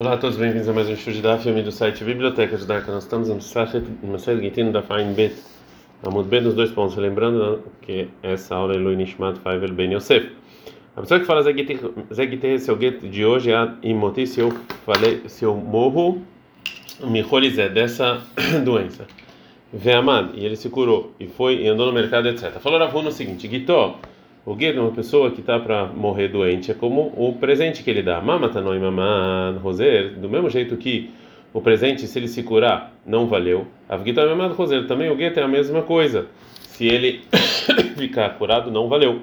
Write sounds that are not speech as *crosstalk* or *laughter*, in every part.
Olá a todos, bem-vindos a mais um show de Daf, do site Biblioteca Daka. Nós estamos no Mased Gitin da Fain Bet, Amud Bet nos dois pontos. Lembrando que essa aula é Lui Nishmat Faivel Ben Yosef. A pessoa que fala Zegite, se o get de hoje é imoti se eu falei, se eu morro, me rolizé dessa *coughs* doença. Ve'amad, e ele se curou, e foi e andou no mercado, etc. Falou Ravu no seguinte: Gitó. O gueto, uma pessoa que está para morrer doente, é como o presente que ele dá. Mamatanoi maman roser, do mesmo jeito que o presente, se ele se curar, não valeu. Avgitoi maman roser, também o gueto é a mesma coisa. Se ele *coughs* ficar curado, não valeu.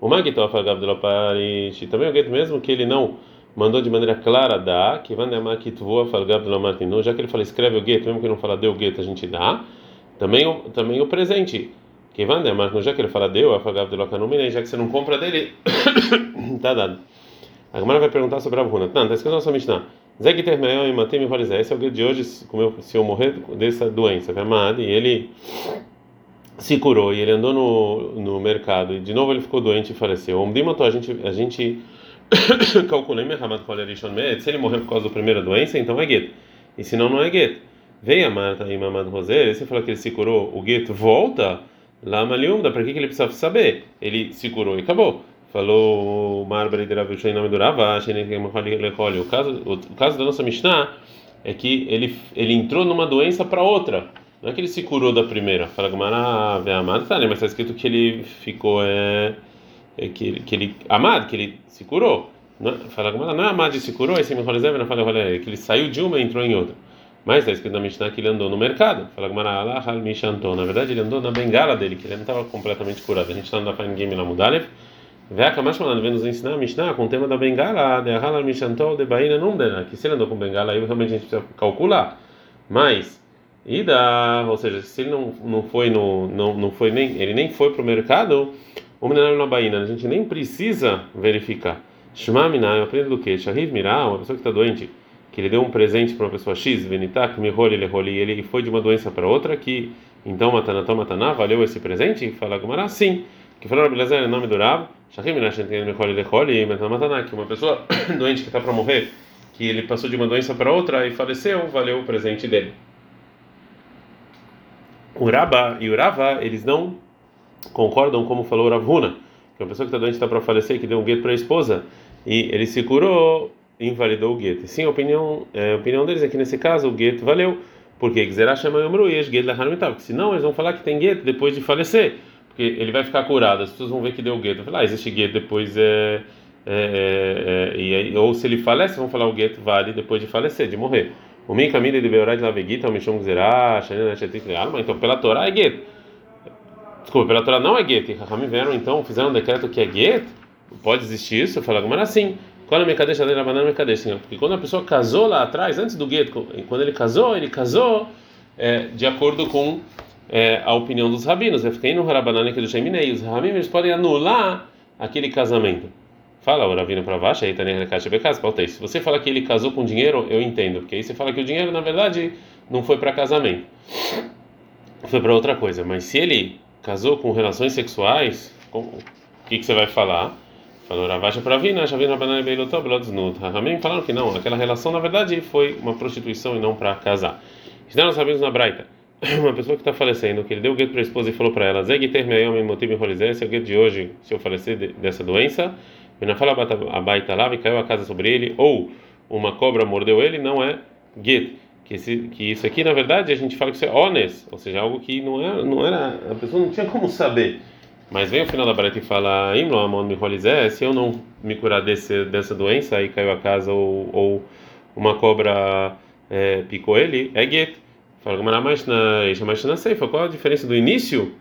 O magito afagavdoloparish, também o gueto, mesmo que ele não mandou de maneira clara dar, que martinu, já que ele fala escreve o gueto, mesmo que não fala deu o gueto, a gente dá. Também o, também o presente que vai mas já que ele fala deu, afagado de locanumine, já que você não compra dele, *coughs* tá dado. A Gamara vai perguntar sobre a Bruna. Não, tá escrito na nossa Mishnah. Zeg termeio e matei me Esse é o dia de hoje, se eu morrer dessa doença, e ele se curou e ele andou no, no mercado e de novo ele ficou doente e faleceu. matou a gente a gente *coughs* calculei se ele morreu por causa da primeira doença, então é gueto. E se não, não é gueto. Veio a Marta e Mamad Rosé, você falou que ele se curou, o gueto volta Lama liumda, para que, ele precisa saber? Ele se curou e acabou. Falou o Marbari de Rav em nome do Ravash, o caso o caso da nossa Mishnah é que ele ele entrou numa doença para outra. Não é que ele se curou da primeira. Fala Gamara, amado, tá, né? Mas está escrito que ele ficou é, é que, que ele amado, que ele se curou. Não, fala Gamara, não é amado e se curou, esse me fala que ele saiu de uma e entrou em outra. Mas está escrito na Mishnah que ele andou no mercado. Fala. Na verdade, ele andou na bengala dele, que ele não estava completamente curado. A gente está no Fine Game lá Mudalev. Veca mais falando, vem nos ensinar a Mishnah com o tema da bengala, de Halal Mishantou, de Baína Numdena. Que se ele andou com bengala, aí realmente a gente precisa calcular. Mas, Ida, ou seja, se ele não, não foi no. Não, não foi nem, ele nem foi para o mercado, o menino na Baína, a gente nem precisa verificar. Shema Minah, eu aprendo do que? Shahiv Mirah, uma pessoa que está doente que ele deu um presente para uma pessoa X, Venitak, Miholi, Leholi, ele foi de uma doença para outra, que então Matanató Mataná valeu esse presente? Fala Gumara, sim. Que falou é nome do Rav, Shachim Minashentin Miholi, Leholi, Mataná, que uma pessoa *coughs* doente que está para morrer, que ele passou de uma doença para outra e faleceu, valeu o presente dele. O Rabba e o Rava, eles não concordam como falou Ravuna, que uma pessoa que está doente está para falecer, que deu um gueto para a esposa, e ele se curou invalidou o gueto. Sim, a opinião, é, a opinião deles é que nesse caso o gueto valeu, porque Gzerá chama Yomru e gueto da Hanumital, porque senão eles vão falar que tem gueto depois de falecer, porque ele vai ficar curado, as pessoas vão ver que deu gueto. Falar, ah, existe gueto depois é, é, é, e, ou se ele falece, vão falar o gueto vale depois de falecer, de morrer. O min caminho de Beorá de Lavegita, o Mishon Gzerá, Shanina Shetik Alma, então pela Torá é gueto. Desculpa, pela Torá não é gueto, e Rahamim vieram então, fizeram um decreto que é gueto, pode existir isso? Eu falo, mas assim. Quando me cadê a banana me cadê Porque quando a pessoa casou lá atrás, antes do gueto, quando ele casou, ele casou é, de acordo com é, a opinião dos rabinos. Eu fiquei no Harabanana que do Sheminei. Os rabinos podem anular aquele casamento. Fala o Ravina baixo, aí tá nem caixa casa, Se você fala que ele casou com dinheiro, eu entendo, porque aí você fala que o dinheiro na verdade não foi para casamento, foi para outra coisa. Mas se ele casou com relações sexuais, o que, que você vai falar? Falou Ravasha para Vina, Shavina Banana Beilotó, Belotsnut. Ramim falaram que não, aquela relação na verdade foi uma prostituição e não para casar. Nós sabemos na Braita, *coughs* uma pessoa que está falecendo, que ele deu o gueto para a esposa e falou para ela: Zeg ter meu motivo em se é o gueto de hoje, se eu falecer dessa doença, na fala a baita lá e caiu a casa sobre ele, ou uma cobra mordeu ele, não é gueto. Que, que isso aqui na verdade a gente fala que isso é honest, ou seja, algo que não era, não era, a pessoa não tinha como saber. Mas vem o final da barata e fala: se eu não me curar desse, dessa doença, aí caiu a casa ou, ou uma cobra é, picou ele, é get. Fala, mas na ceifa, qual a diferença do início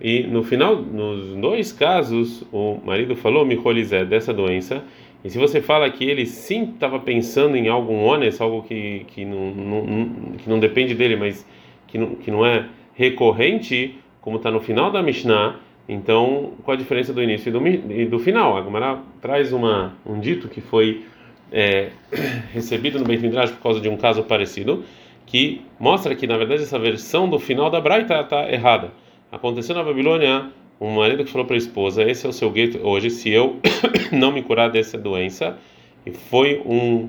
e no final, nos dois casos, o marido falou Miholizé dessa doença. E se você fala que ele sim estava pensando em algo honest, algo que, que, não, não, que não depende dele, mas que não, que não é recorrente, como está no final da Mishnah então, qual a diferença do início e do, e do final? A Gemara traz uma, um dito que foi é, *clears throat* recebido no Beit Midrash por causa de um caso parecido, que mostra que, na verdade, essa versão do final da Braita está errada. Aconteceu na Babilônia um marido que falou para a esposa: Esse é o seu gueto hoje, se eu *clears throat* não me curar dessa doença. E foi um.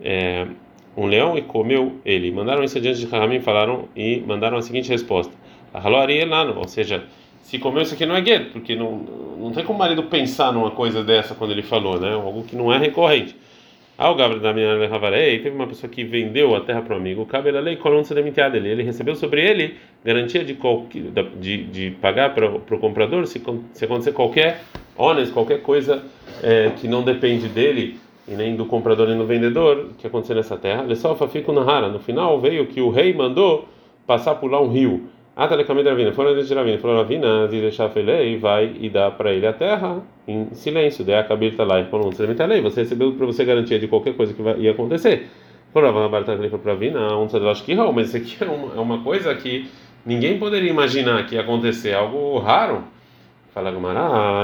É, um leão e comeu ele. Mandaram isso diante de Rahamim falaram e mandaram a seguinte resposta: ou seja, se comeu isso aqui não é gueto, porque não, não tem como o marido pensar numa coisa dessa quando ele falou, né? Algo que não é recorrente. Ah, o Gabriel da minha Ravarei, teve uma pessoa que vendeu a terra para o amigo, o cabelo lei colonça da dele. Ele recebeu sobre ele garantia de, de, de pagar para o comprador se, se acontecer qualquer honest, qualquer coisa é, que não depende dele e nem do comprador nem do vendedor que acontecer nessa terra. Só fica na rara. No final veio que o rei mandou passar por lá um rio. Atalekamid Ravina, foram de Ravina, falou Ravina, deixar e vai e dá para ele a terra em silêncio. Daí a cabelo está lá e falou: Você recebeu para você garantia de qualquer coisa que vai, ia acontecer. Falou Ravina, para Ravina, um Sadlashkihal, mas isso aqui *laughs* é uma, é uma coisa que ninguém poderia imaginar que ia acontecer, algo raro. Fala Gumara,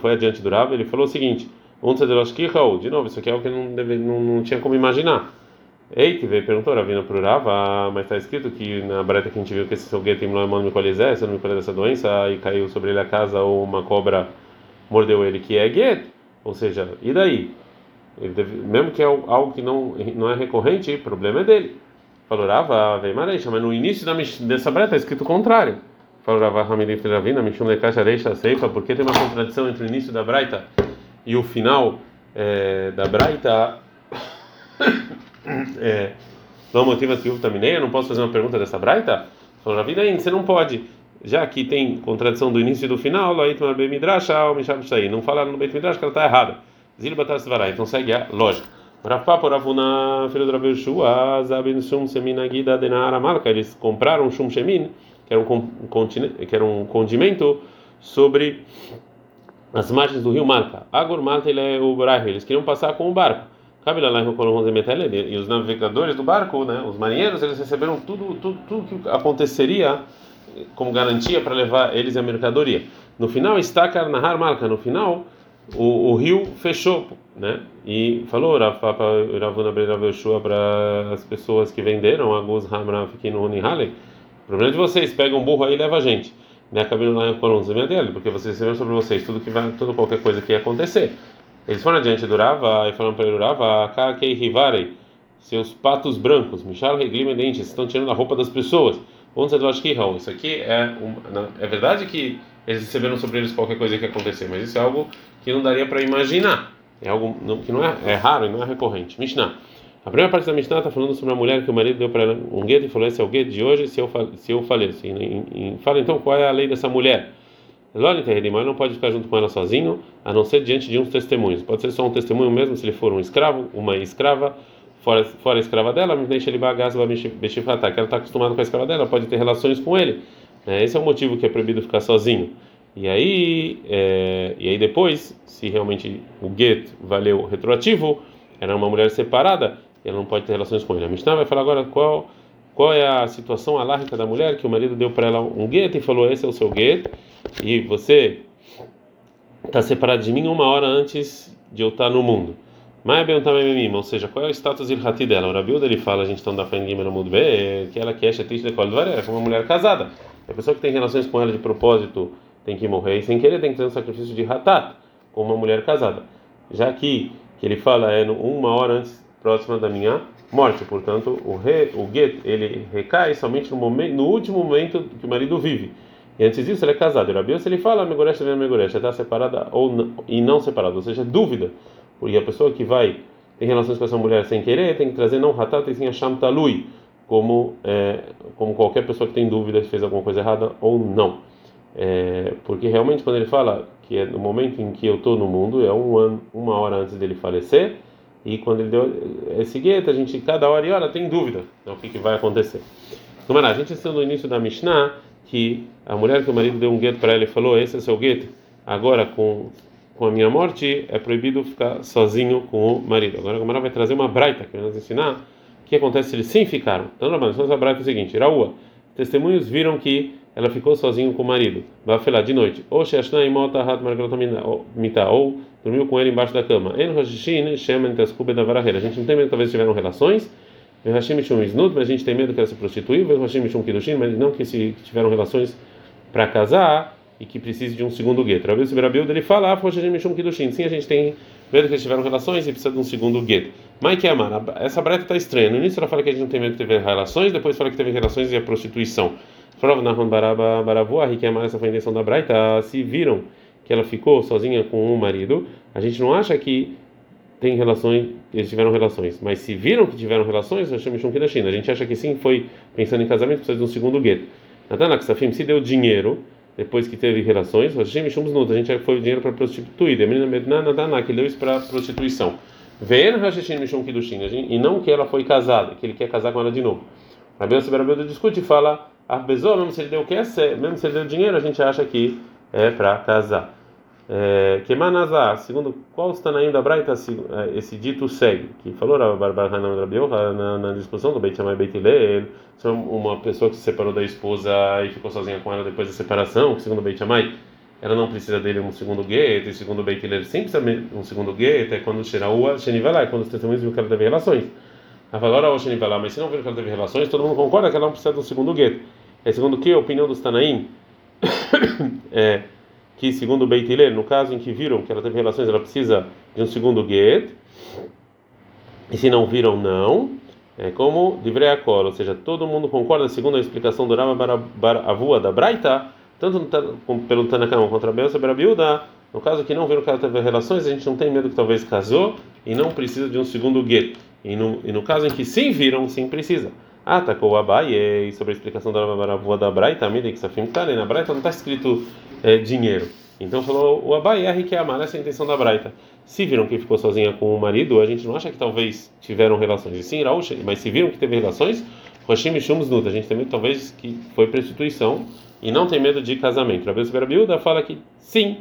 foi adiante do Rav, ele falou o seguinte: um Sadlashkihal, de novo, isso aqui é algo que não, deve, não, não tinha como imaginar. Ei, que veio perguntou, Ravina para Rava, mas está escrito que na breta que a gente viu que esse foguete tem no Micolizé, se não me dessa doença, e caiu sobre ele a casa ou uma cobra mordeu ele, que é gueto. Ou seja, e daí? Deve, mesmo que é algo que não, não é recorrente, o problema é dele. Falou Rava, veio Mareixa, mas no início da, dessa breta está escrito o contrário. Falou Rava, Hamidin Ravina, Mishum Caixa Reixa Seifa, porque tem uma contradição entre o início da breta e o final é, da breta. É, não motiva que também eu não posso fazer uma pergunta dessa braita? Falou Ravi você não pode, já que tem contradição do início e do final, não fala no Beit Midrash que ela está errada. Então segue a lógica. Rafapa, Ravuna, filho do Rav Yeshua, Zabin Shum Seminagida Denara Malka, eles compraram Shum Shemin, que era um, que era um condimento sobre as margens do rio. Agor Malta ele é o eles queriam passar com o barco. E os navegadores do barco, né, os marinheiros, eles receberam tudo, tudo, tudo que aconteceria como garantia para levar eles a mercadoria. No final, está Nahar Marca. No final, o, o rio fechou, né? E falou para as pessoas que venderam a Guz Hamra no Unihale. O problema é de vocês, pegam um burro aí e leva a gente. Né? Cabelo lá em dele, porque vocês receberam sobre vocês tudo que vai, tudo qualquer coisa que ia acontecer. Eles foram adiante do Rava e falaram para ele: Rava, Kakei Rivarei, seus patos brancos, Michal Reglim dentes, estão tirando a roupa das pessoas. Isso aqui é, uma, é verdade que eles receberam sobre eles qualquer coisa que acontecer, mas isso é algo que não daria para imaginar. É algo que não é, é raro e não é recorrente. Mishnah. A primeira parte da Mishnah está falando sobre uma mulher que o marido deu para ela um gueto e falou: Esse é o gueto de hoje se eu, se eu faleço. E, e, e fala então qual é a lei dessa mulher. Ele não pode ficar junto com ela sozinho, a não ser diante de uns testemunhos. Pode ser só um testemunho mesmo, se ele for um escravo, uma escrava, fora, fora a escrava dela, que ela está acostumada com a escrava dela, pode ter relações com ele. É, esse é o motivo que é proibido ficar sozinho. E aí, é, e aí depois, se realmente o get valeu retroativo, era uma mulher separada, ela não pode ter relações com ele. A Mishnah vai falar agora qual qual é a situação alárrica da mulher que o marido deu para ela um gueto e falou esse é o seu gueto e você está separado de mim uma hora antes de eu estar no mundo. Mas é também ou seja, qual é o status ilhati dela? O Rabiuda ele fala, a gente está da frente no mundo B, que ela quer shetit de kol é uma mulher casada. A pessoa que tem relações com ela de propósito tem que morrer e sem querer tem que ter um sacrifício de hatat com uma mulher casada. Já que que ele fala é uma hora antes próxima da minha morte, portanto o re, o get ele recai somente no momento no último momento que o marido vive. E antes disso ele é casado. E se ele fala Megoresh vem Megoresh, está separada ou não, e não separada, ou seja, dúvida. Porque a pessoa que vai ter relações com essa mulher sem querer tem que trazer não Hatat e sim Hasham Talui, como, é, como qualquer pessoa que tem dúvida se fez alguma coisa errada ou não. É, porque realmente quando ele fala que é no momento em que eu estou no mundo, é um ano, uma hora antes dele falecer, e quando ele deu esse gueto, a gente cada hora e hora tem dúvida né, o que, que vai acontecer. Então, a gente está no início da Mishnah, que a mulher que o marido deu um gueto para ela e falou: Esse é seu gueto, agora com, com a minha morte é proibido ficar sozinho com o marido. Agora a Gamara vai trazer uma braita que vai nos ensinar o que acontece se eles sim ficaram. Então, essa braita é o seguinte: Iraúa, testemunhos viram que ela ficou sozinho com o marido, vai falar de noite, ou ou dormiu com ele embaixo da cama. A gente não tem medo, talvez tiveram relações Hashim Mishum Iznut, mas a gente tem medo que ela se prostituiu, Hashim Mishum Kidushin, mas não que se tiveram relações para casar e que precise de um segundo gueto. Rabi Sibirabilda ele fala, Hashim Mishum Kidushin, sim, a gente tem medo que eles tiveram relações e precisa de um segundo get. Mas que amar, essa breta está estranha. No início ela fala que a gente não tem medo que teve relações, depois fala que teve relações e a prostituição. Prova na Barabu, que amar essa foi a intenção da breta. Se viram que ela ficou sozinha com um marido, a gente não acha que tem relações, eles tiveram relações, mas se viram que tiveram relações, nós chamamos da China. A gente acha que sim, foi pensando em casamento, precisa de um segundo gueto. Natana Ksafim se deu dinheiro depois que teve relações, Hashem Shumos Nut, a gente foi dinheiro para prostituir. A menina Medna Natana, que deu isso para prostituição. Vendo Hashem Mishum Kidushin, e não que ela foi casada, que ele quer casar com ela de novo. Yosef Rabi discute e fala, Arbezó, mesmo se ele deu o que é, mesmo se ele deu dinheiro, a gente acha que é para casar. É, que manazá, segundo qual está ainda a Braita, é, esse dito segue, que falou a na, na discussão do Beit Shammai Beit Hillel, uma pessoa que se separou da esposa e ficou sozinha com ela depois da separação, que segundo Beit Shammai, ela não precisa dele um segundo gueto, e segundo Beit Hillel sempre precisa um segundo gueto, é quando Shiraua, Shenivalá, é quando os testemunhos viram que ela teve relações. A valora ou Shenivalá, mas se não viram que ela teve relações, todo mundo concorda que ela não precisa de um segundo gueto. É segundo que a opinião dos Tanaim *coughs* é que segundo o Beit Hillel, no caso em que viram que ela teve relações, ela precisa de um segundo get. E se não viram, não. É como Divrei Akor, ou seja, todo mundo concorda, segundo a explicação do Rama Avua da Braita, tanto pelo Tanakam contra Bel sobre a Biuda, no caso que não viram que ela teve relações, a gente não tem medo que talvez casou e não precisa de um segundo get. E no, e no caso em que sim viram, sim precisa. Atacou Abaye sobre a explicação da Rama da Braita, Midei Ksafim Kale, na Braita não está escrito é, dinheiro. Então falou o Abai que é amar essa é a intenção da Braita. Se viram que ficou sozinha com o marido, a gente não acha que talvez tiveram relações. E sim, Raúcha, mas se viram que teve relações, Roshim Shumos Nuta. A gente tem medo talvez que foi prostituição e não tem medo de casamento. A vez Biuda fala que sim,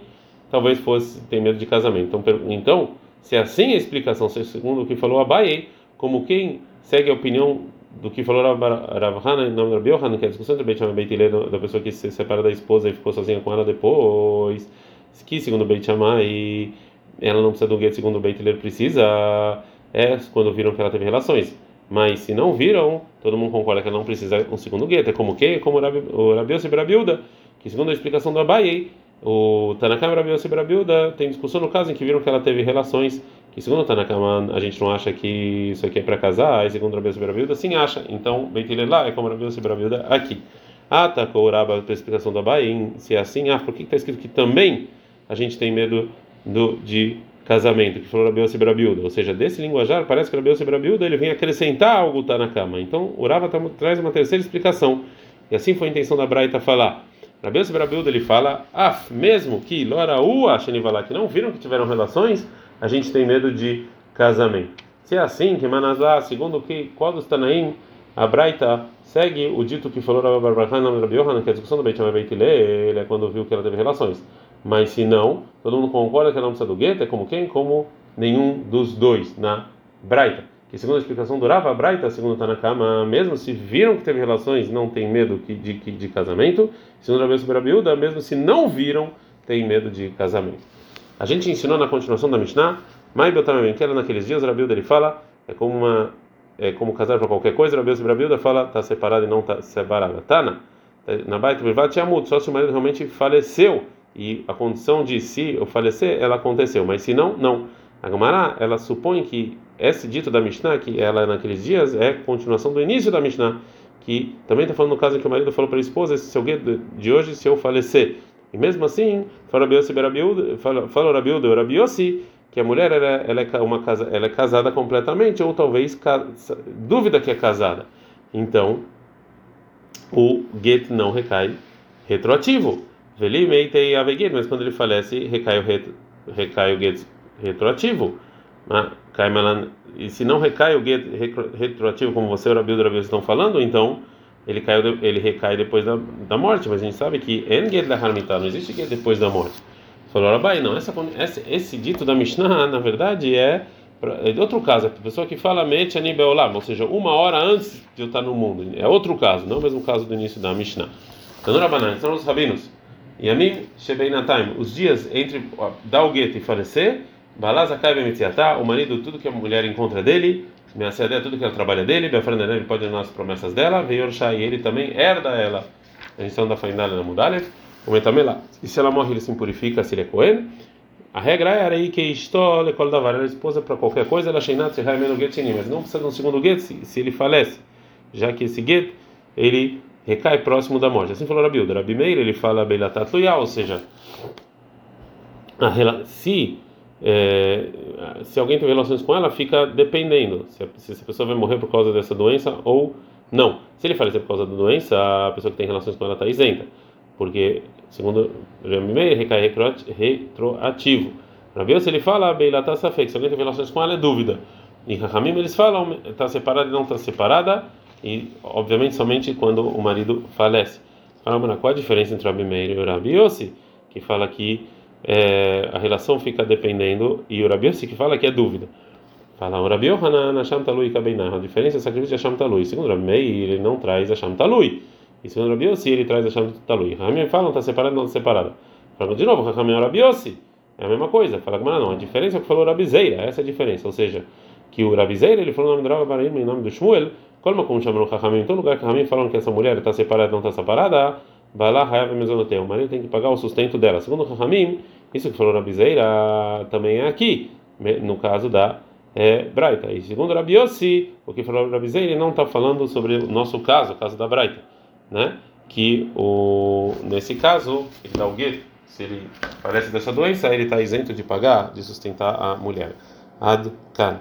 talvez fosse tem medo de casamento. Então, então se assim a explicação, segundo o que falou Abai, como quem segue a opinião do que falou Rav Hana, em nome do Rabi Yohanan, que é a discussão entre Beit Shammai e Beit Hillel, da pessoa que se separa da esposa e ficou sozinha com ela depois, que segundo Beit Shammai ela não precisa do gueto segundo Beit Hillel precisa, é quando viram que ela teve relações. Mas se não viram, todo mundo concorda que ela não precisa um segundo gueto. É como que? Como o Rabi Yosef Rabiuda, que segundo a explicação do Abaye, o Tanakam Rabi Yosef Rabiuda tem discussão no caso em que viram que ela teve relações que segundo o Tanakama a gente não acha que isso aqui é para casar, e segundo Rabi Yosef sim acha. Então, Beit lá é como Rabi Yosef aqui. Atacou o Rabba pela explicação da Bahia, se é assim, ah, por que está escrito que também a gente tem medo do, de casamento, que falou Rabi Yosef Ou seja, desse linguajar, parece que Rabi Yosef ele vem acrescentar algo tá na cama. Então, o Rabba tá, traz uma terceira explicação. E assim foi a intenção da Braita falar. Rabi Yosef ele fala, ah, mesmo que Lora Ua, que não viram que tiveram relações, a gente tem medo de casamento. Se é assim, que Manazá, segundo que qual dos Tanaim, a Braita segue o dito que falou Rabbi Yohanan, que é a discussão do Beit Shammai ele é quando viu que ela teve relações. Mas se não, todo mundo concorda que ela não precisa do gueto, é como quem? Como nenhum dos dois na Braita. Que segundo a explicação do Rava Braita, segundo Tanakama, mesmo se viram que teve relações, não tem medo de, de, de casamento. Segundo Rabbi Yosef mesmo se não viram, tem medo de casamento. A gente ensinou na continuação da Mishnah, Mai Beltamem, que era naqueles dias, o Rabilda ele fala, é como uma é como casar para qualquer coisa, Rabilda Rabilda fala, está separado e não está separada. Tana, na Baita Privat Tiamut, só se o marido realmente faleceu e a condição de se eu falecer, ela aconteceu, mas se não, não. A Gemara, ela supõe que esse dito da Mishnah, que ela naqueles dias, é continuação do início da Mishnah, que também está falando no caso em que o marido falou para a esposa, esse seu de hoje, se eu falecer. E mesmo assim, fala Rabiuda, que a mulher ela, ela, é uma casa, ela é casada completamente, ou talvez dúvida que é casada. Então, o get não recai retroativo. Mas quando ele falece, recai o, ret, recai o get retroativo. Ah, e se não recai o get retroativo, como você e o Rabiuda estão falando, então ele caiu, ele recai depois da, da morte, mas a gente sabe que não existe get depois da morte. Falou Rabai, não, essa, esse, esse dito da Mishnah, na verdade, é, é outro caso, a pessoa que fala mete anibeolam, ou seja, uma hora antes de eu estar no mundo, é outro caso, não é o mesmo caso do início da Mishnah. Tanurabanan, são os rabinos. E a mim, os dias entre dar o gueto e falecer, Balazakai Bemitziatá, o marido, tudo que a mulher encontra dele, minha é tudo que ela trabalha dele, Befranda ele pode dar as promessas dela, veio e ele também herda ela. A gente da Fainala na Mudalev, o Metamela. E se ela morre, ele se impurifica se ele é Cohen. A regra era aí que estole qual da era esposa para qualquer coisa, ela sheinat se menos get mas não precisa de um segundo get se, se ele falece, já que esse get ele recai próximo da morte. Assim falou Rabi Uda. Rabi Meir ele fala beilatat ou seja, a, se é, se alguém tem relações com ela, fica dependendo se se a pessoa vai morrer por causa dessa doença ou não. Se ele falecer por causa da doença, a pessoa que tem relações com ela está isenta, porque, segundo Rami Meir, recai retroativo. Rabi se ele fala, Beilata Safek, se alguém tem relações com ela, é dúvida. Em Rahamim eles falam, está separada e não está separada, e obviamente somente quando o marido falece. Fala, qual a diferença entre Rabi Meir e Rabi Yossi, que fala que é, a relação fica dependendo, e o Rabi que fala que é dúvida. Fala, o Rabi Yohanan Hashem Talui Kabeinah. A diferença é sacrifício de Hashem Talui. Segundo o Rabi Meir, ele não traz Hashem Talui. E segundo o Rabi Yossi, ele traz Hashem Talui. Ramim fala, não está separado, não está separado. Fala de novo, Ramim o Rabi Yossi. É a mesma coisa. Fala, mas não, a diferença é o que falou o Rabizeira. Essa é a diferença. Ou seja, que o Rabizeira, ele falou o nome do Rabi Barim em nome do Shmuel. Como como chamam o Ramim? Em todo lugar que Ramim falam que essa mulher está separada, não está separada, vai lá, Hayav Mezonotel. O marido tem que pagar o sustento dela. Segundo o Ramim, isso que falou o Rabizeira também é aqui. No caso da é, Braita. E segundo Rabi Yossi, o que falou Rabi Zei, ele não está falando sobre o nosso caso, o caso da Braita, né? Que o, nesse caso, ele dá o gueto, se ele parece dessa doença, ele está isento de pagar, de sustentar a mulher. Ad Kan.